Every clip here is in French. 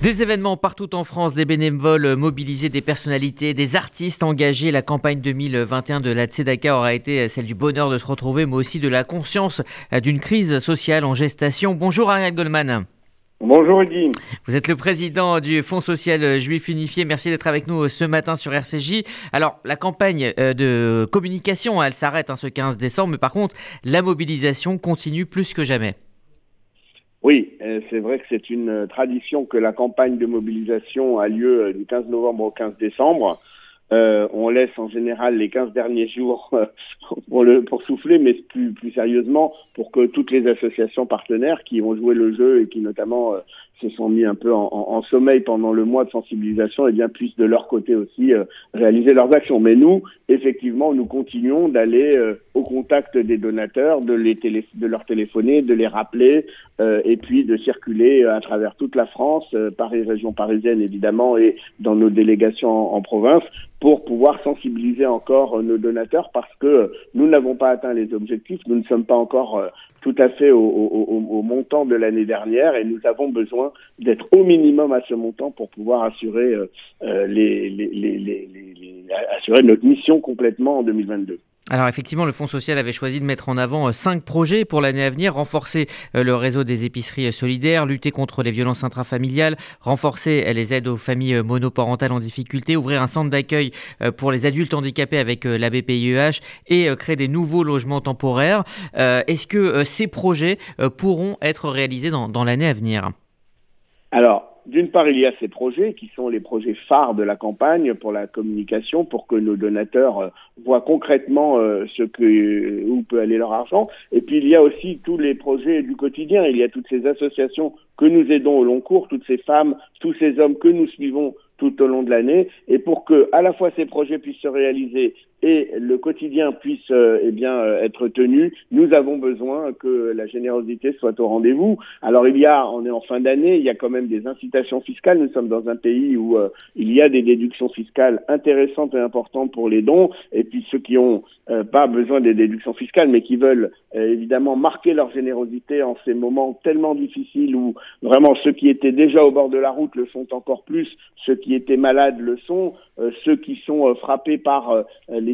Des événements partout en France, des bénévoles mobilisés, des personnalités, des artistes engagés. La campagne 2021 de la Tzedaka aura été celle du bonheur de se retrouver, mais aussi de la conscience d'une crise sociale en gestation. Bonjour Ariel Goldman. Bonjour Guy. Vous êtes le président du Fonds social juif unifié. Merci d'être avec nous ce matin sur RCJ. Alors, la campagne euh, de communication, elle s'arrête hein, ce 15 décembre, mais par contre, la mobilisation continue plus que jamais. Oui, euh, c'est vrai que c'est une tradition que la campagne de mobilisation a lieu euh, du 15 novembre au 15 décembre. Euh, on laisse en général les 15 derniers jours pour, le, pour souffler, mais plus, plus sérieusement pour que toutes les associations partenaires qui vont jouer le jeu et qui notamment euh, se sont mis un peu en, sommeil pendant le mois de sensibilisation, et eh bien puissent de leur côté aussi euh, réaliser leurs actions. Mais nous, effectivement, nous continuons d'aller au contact des donateurs, de, les télé de leur téléphoner, de les rappeler, et puis de circuler à travers toute la France, Paris, région parisienne évidemment, et dans nos délégations en province, pour pouvoir sensibiliser encore nos donateurs parce que nous n'avons pas atteint les objectifs, nous ne sommes pas encore euh, tout à fait au, au montant de l'année dernière et nous avons besoin d'être au minimum à ce montant pour pouvoir assurer, notre mission complètement en 2022. Alors effectivement, le Fonds social avait choisi de mettre en avant euh, cinq projets pour l'année à venir, renforcer euh, le réseau des épiceries euh, solidaires, lutter contre les violences intrafamiliales, renforcer les aides aux familles monoparentales en difficulté, ouvrir un centre d'accueil pour les adultes handicapés avec la BPIEH et créer des nouveaux logements temporaires. Est-ce que ces projets pourront être réalisés dans l'année à venir? Alors, d'une part, il y a ces projets qui sont les projets phares de la campagne pour la communication, pour que nos donateurs euh, voient concrètement euh, ce que où peut aller leur argent. Et puis il y a aussi tous les projets du quotidien. Il y a toutes ces associations que nous aidons au long cours, toutes ces femmes, tous ces hommes que nous suivons tout au long de l'année et pour que à la fois ces projets puissent se réaliser et le quotidien puisse euh, eh bien euh, être tenu, nous avons besoin que la générosité soit au rendez-vous. Alors il y a, on est en fin d'année, il y a quand même des incitations fiscales. Nous sommes dans un pays où euh, il y a des déductions fiscales intéressantes et importantes pour les dons. Et puis ceux qui ont pas besoin des déductions fiscales, mais qui veulent évidemment marquer leur générosité en ces moments tellement difficiles où vraiment ceux qui étaient déjà au bord de la route le sont encore plus, ceux qui étaient malades le sont, ceux qui sont frappés par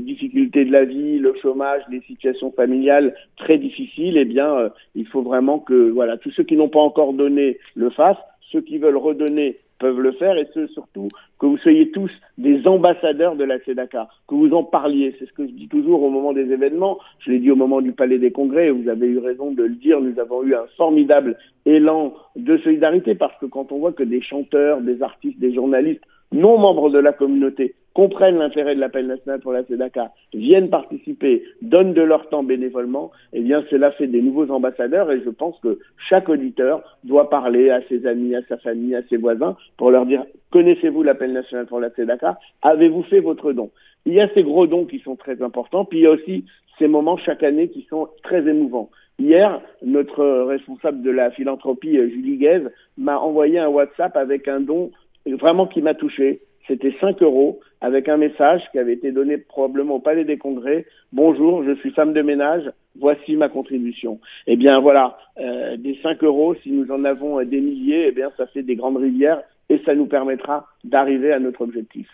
difficultés de la vie, le chômage, les situations familiales très difficiles, eh bien, euh, il faut vraiment que voilà, tous ceux qui n'ont pas encore donné le fassent, ceux qui veulent redonner peuvent le faire et ceux surtout que vous soyez tous des ambassadeurs de la CEDACA, que vous en parliez. C'est ce que je dis toujours au moment des événements. Je l'ai dit au moment du Palais des Congrès, et vous avez eu raison de le dire. Nous avons eu un formidable élan de solidarité parce que quand on voit que des chanteurs, des artistes, des journalistes non membres de la communauté comprennent l'intérêt de l'appel national pour la CEDACA, viennent participer, donnent de leur temps bénévolement, eh bien cela fait des nouveaux ambassadeurs et je pense que chaque auditeur doit parler à ses amis, à sa famille, à ses voisins pour leur dire connaissez-vous l'appel national pour la CEDACA Avez-vous fait votre don? Il y a ces gros dons qui sont très importants, puis il y a aussi ces moments chaque année qui sont très émouvants. Hier, notre responsable de la philanthropie, Julie Guèze, m'a envoyé un WhatsApp avec un don vraiment qui m'a touché. C'était 5 euros avec un message qui avait été donné probablement au Palais des Congrès. Bonjour, je suis femme de ménage, voici ma contribution. Eh bien voilà, euh, des 5 euros, si nous en avons des milliers, eh bien ça fait des grandes rivières et ça nous permettra d'arriver à notre objectif.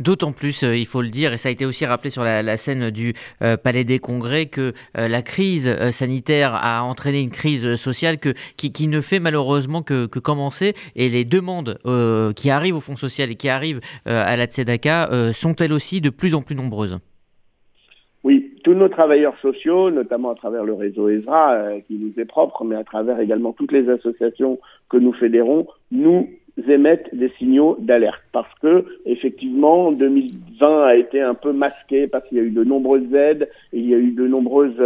D'autant plus, euh, il faut le dire, et ça a été aussi rappelé sur la, scène du euh, Palais des Congrès, que euh, la crise sanitaire a entraîné une crise sociale qui, ne fait malheureusement que, commencer. Et les demandes qui arrivent au Fonds social et qui arrivent à la Tzedaka sont elles aussi de plus en plus nombreuses. Oui, tous nos travailleurs sociaux, notamment à travers le réseau ESRA, qui nous est propre, mais à travers également toutes les associations que nous fédérons, nous émettent des signaux d'alerte. Parce que effectivement 2020 a été un peu masqué parce qu'il y a eu de nombreuses aides et il y a eu de nombreuses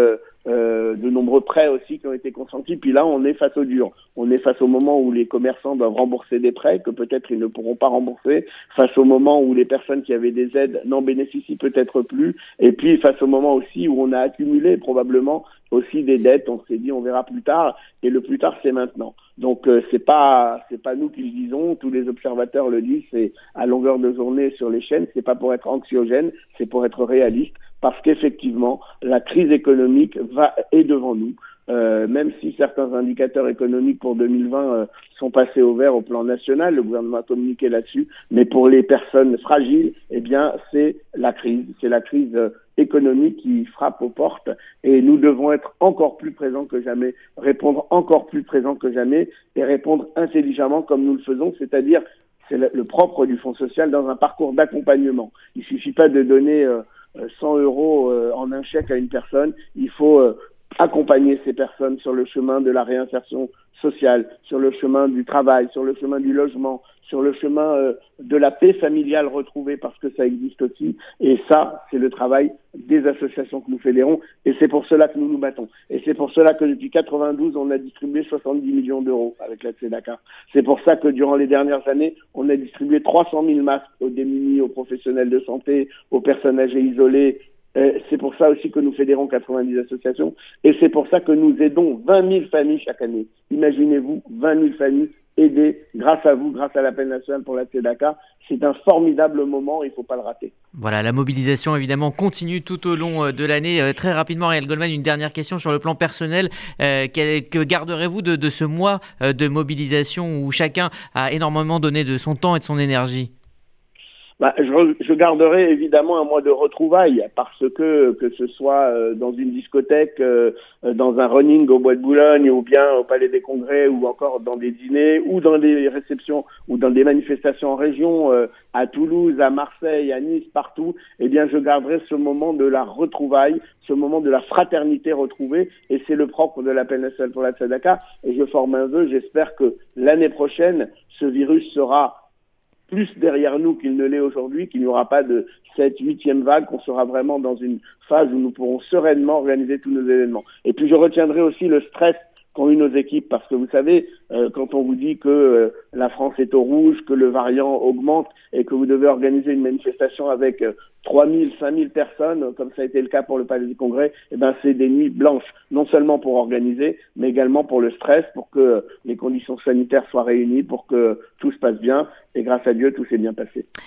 euh, de nombreux prêts aussi qui ont été consentis. Puis là, on est face au dur. On est face au moment où les commerçants doivent rembourser des prêts que peut-être ils ne pourront pas rembourser, face au moment où les personnes qui avaient des aides n'en bénéficient peut-être plus, et puis face au moment aussi où on a accumulé probablement aussi des dettes. On s'est dit on verra plus tard, et le plus tard c'est maintenant. Donc euh, c'est pas c'est pas nous qui le disons, tous les observateurs le disent, c'est à longueur de journée sur les chaînes. C'est pas pour être anxiogène, c'est pour être réaliste parce qu'effectivement, la crise économique va, est devant nous. euh, même si certains indicateurs économiques pour 2020 euh, sont passés au vert au plan national, le gouvernement a communiqué là-dessus, mais pour les personnes fragiles, eh bien, c'est la crise, c'est la crise euh, économique qui frappe aux portes et nous devons être encore plus présents que jamais, répondre encore plus présents que jamais et répondre intelligemment comme nous le faisons, c'est-à-dire c'est le, propre du Fonds social dans un parcours d'accompagnement. Il suffit pas de donner 100 euros en un chèque à une personne, il faut accompagner ces personnes sur le chemin de la réinsertion sur le chemin du travail, sur le chemin du logement, sur le chemin euh, de la paix familiale retrouvée parce que ça existe aussi. Et ça, c'est le travail des associations que nous fédérons et c'est pour cela que nous nous battons. Et c'est pour cela que depuis 92, on a distribué 70 millions d'euros avec la Dakar. C'est pour ça que durant les dernières années, on a distribué 300 000 masques aux démunis, aux professionnels de santé, aux personnes âgées isolées c'est pour ça aussi que nous fédérons 90 associations et c'est pour ça que nous aidons 20 000 familles chaque année. Imaginez-vous 20 000 familles aidées grâce à vous, grâce à l'appel national pour la TEDACA. C'est un formidable moment, il ne faut pas le rater. Voilà, la mobilisation évidemment continue tout au long euh, de l'année. Euh, très rapidement, Ariel Goldman, une dernière question sur le plan personnel. Euh, que garderez-vous de, de, ce mois de mobilisation où chacun a énormément donné de son temps et de son énergie? Bah, je, je, garderai évidemment un mois de retrouvailles parce que que ce soit euh, dans une discothèque, euh, dans un running au Bois de Boulogne ou bien au Palais des Congrès ou encore dans des dîners ou dans des réceptions ou dans des manifestations en région, euh, à Toulouse, à Marseille, à Nice, partout, eh bien je garderai ce moment de la retrouvaille, ce moment de la fraternité retrouvée et c'est le propre de l'appel national pour la Tzedaka et je forme un vœu, j'espère que l'année prochaine ce virus sera plus derrière nous qu'il ne l'est aujourd'hui, qu'il n'y aura pas de cette huitième vague, qu'on sera vraiment dans une phase où nous pourrons sereinement organiser tous nos événements. Et puis je retiendrai aussi le stress qu'ont eu nos équipes, parce que vous savez, euh, quand on vous dit que euh, la France est au rouge, que le variant augmente et que vous devez organiser une manifestation avec euh, 3000, 5000 personnes, comme ça a été le cas pour le Palais du Congrès, eh ben c'est des nuits blanches, non seulement pour organiser, mais également pour le stress, pour que les conditions sanitaires soient réunies, pour que tout se passe bien. Et grâce à Dieu, tout s'est bien passé.